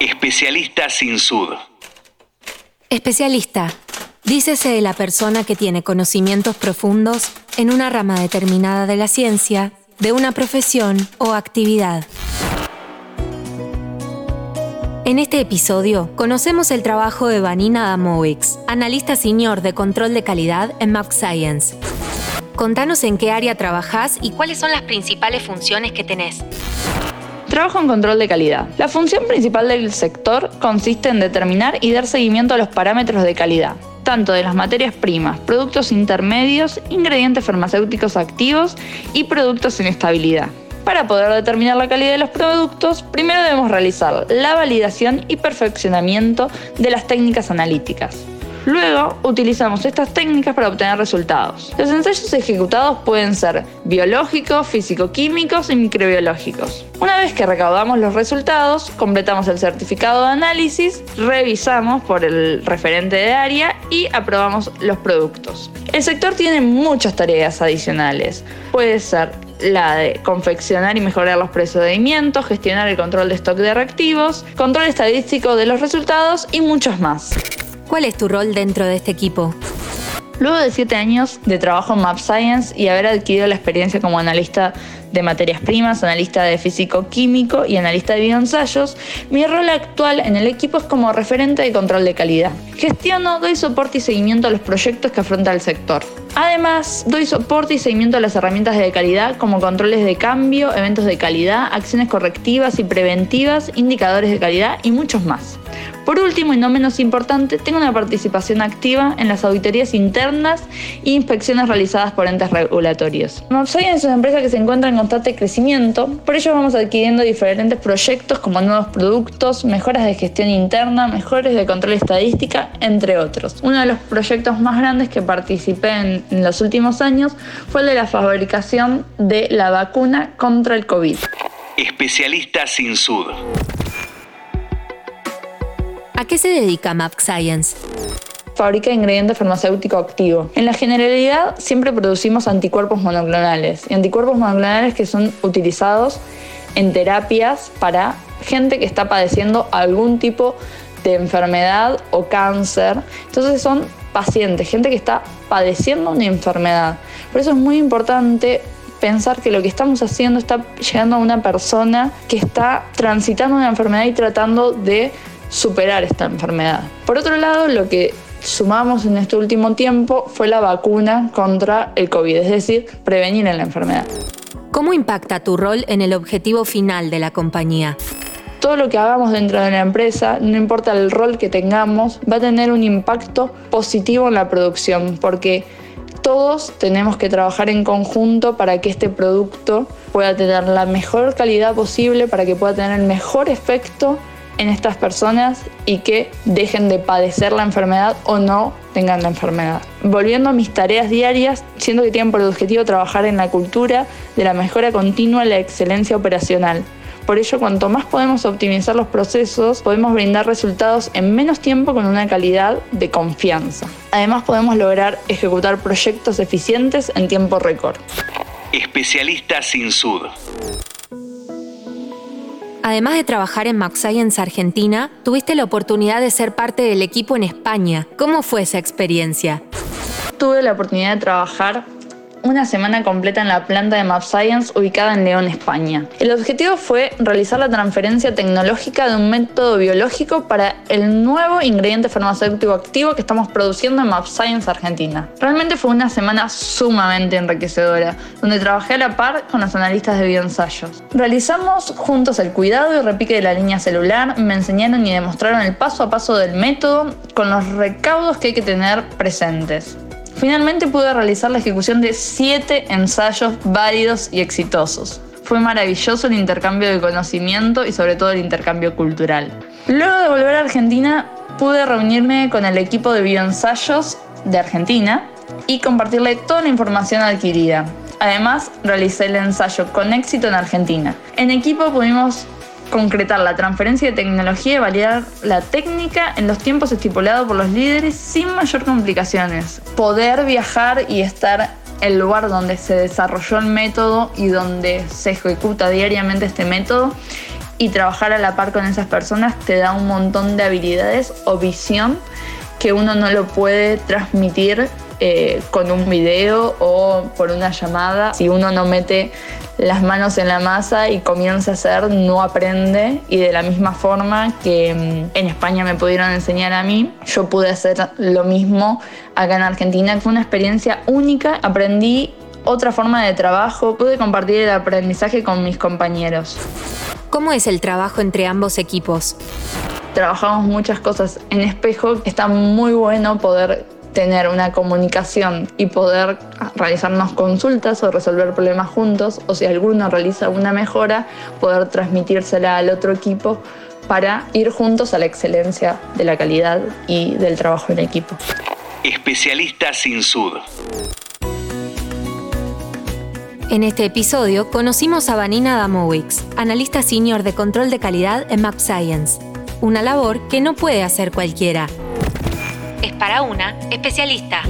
Especialista sin sud. Especialista. Dícese de la persona que tiene conocimientos profundos en una rama determinada de la ciencia, de una profesión o actividad. En este episodio conocemos el trabajo de Vanina Damowicz, analista senior de control de calidad en Map Science. Contanos en qué área trabajás y cuáles son las principales funciones que tenés. Trabajo en control de calidad. La función principal del sector consiste en determinar y dar seguimiento a los parámetros de calidad, tanto de las materias primas, productos intermedios, ingredientes farmacéuticos activos y productos en estabilidad. Para poder determinar la calidad de los productos, primero debemos realizar la validación y perfeccionamiento de las técnicas analíticas. Luego, utilizamos estas técnicas para obtener resultados. Los ensayos ejecutados pueden ser biológicos, físico-químicos y microbiológicos. Una vez que recaudamos los resultados, completamos el certificado de análisis, revisamos por el referente de área y aprobamos los productos. El sector tiene muchas tareas adicionales. Puede ser la de confeccionar y mejorar los procedimientos, gestionar el control de stock de reactivos, control estadístico de los resultados y muchos más. ¿Cuál es tu rol dentro de este equipo? Luego de siete años de trabajo en Map Science y haber adquirido la experiencia como analista de materias primas, analista de físico-químico y analista de bioensayos, mi rol actual en el equipo es como referente de control de calidad. Gestiono, doy soporte y seguimiento a los proyectos que afronta el sector. Además, doy soporte y seguimiento a las herramientas de calidad como controles de cambio, eventos de calidad, acciones correctivas y preventivas, indicadores de calidad y muchos más. Por último, y no menos importante, tengo una participación activa en las auditorías internas e inspecciones realizadas por entes regulatorios. Mapscience es una empresa que se encuentra en constante crecimiento, por ello vamos adquiriendo diferentes proyectos como nuevos productos, mejoras de gestión interna, mejores de control estadística, entre otros. Uno de los proyectos más grandes que participé en, en los últimos años fue el de la fabricación de la vacuna contra el COVID. Especialista sin sud. ¿A qué se dedica Map Science? fabrica ingredientes farmacéuticos activos. En la generalidad siempre producimos anticuerpos monoclonales y anticuerpos monoclonales que son utilizados en terapias para gente que está padeciendo algún tipo de enfermedad o cáncer. Entonces son pacientes, gente que está padeciendo una enfermedad. Por eso es muy importante pensar que lo que estamos haciendo está llegando a una persona que está transitando una enfermedad y tratando de superar esta enfermedad. Por otro lado, lo que sumamos en este último tiempo fue la vacuna contra el COVID, es decir, prevenir la enfermedad. ¿Cómo impacta tu rol en el objetivo final de la compañía? Todo lo que hagamos dentro de la empresa, no importa el rol que tengamos, va a tener un impacto positivo en la producción, porque todos tenemos que trabajar en conjunto para que este producto pueda tener la mejor calidad posible, para que pueda tener el mejor efecto en estas personas y que dejen de padecer la enfermedad o no tengan la enfermedad. Volviendo a mis tareas diarias, siento que tienen por objetivo trabajar en la cultura de la mejora continua y la excelencia operacional. Por ello, cuanto más podemos optimizar los procesos, podemos brindar resultados en menos tiempo con una calidad de confianza. Además, podemos lograr ejecutar proyectos eficientes en tiempo récord. Especialista sin sud. Además de trabajar en Max Science Argentina, tuviste la oportunidad de ser parte del equipo en España. ¿Cómo fue esa experiencia? Tuve la oportunidad de trabajar una semana completa en la planta de Map Science ubicada en León, España. El objetivo fue realizar la transferencia tecnológica de un método biológico para el nuevo ingrediente farmacéutico activo que estamos produciendo en Map Science Argentina. Realmente fue una semana sumamente enriquecedora, donde trabajé a la par con los analistas de bioensayos. Realizamos juntos el cuidado y repique de la línea celular, me enseñaron y demostraron el paso a paso del método con los recaudos que hay que tener presentes. Finalmente pude realizar la ejecución de siete ensayos válidos y exitosos. Fue maravilloso el intercambio de conocimiento y sobre todo el intercambio cultural. Luego de volver a Argentina, pude reunirme con el equipo de bioensayos de Argentina y compartirle toda la información adquirida. Además, realicé el ensayo con éxito en Argentina. En equipo pudimos concretar la transferencia de tecnología y validar la técnica en los tiempos estipulados por los líderes sin mayor complicaciones. Poder viajar y estar el lugar donde se desarrolló el método y donde se ejecuta diariamente este método y trabajar a la par con esas personas te da un montón de habilidades o visión que uno no lo puede transmitir eh, con un video o por una llamada. Si uno no mete las manos en la masa y comienza a hacer, no aprende. Y de la misma forma que mm, en España me pudieron enseñar a mí, yo pude hacer lo mismo acá en Argentina. Fue una experiencia única. Aprendí otra forma de trabajo, pude compartir el aprendizaje con mis compañeros. ¿Cómo es el trabajo entre ambos equipos? Trabajamos muchas cosas en espejo. Está muy bueno poder tener una comunicación y poder realizarnos consultas o resolver problemas juntos, o si alguno realiza una mejora, poder transmitírsela al otro equipo para ir juntos a la excelencia de la calidad y del trabajo en equipo. Especialista sin sud. En este episodio conocimos a Vanina Damowicz, analista senior de control de calidad en Map Science, una labor que no puede hacer cualquiera. Es para una especialista.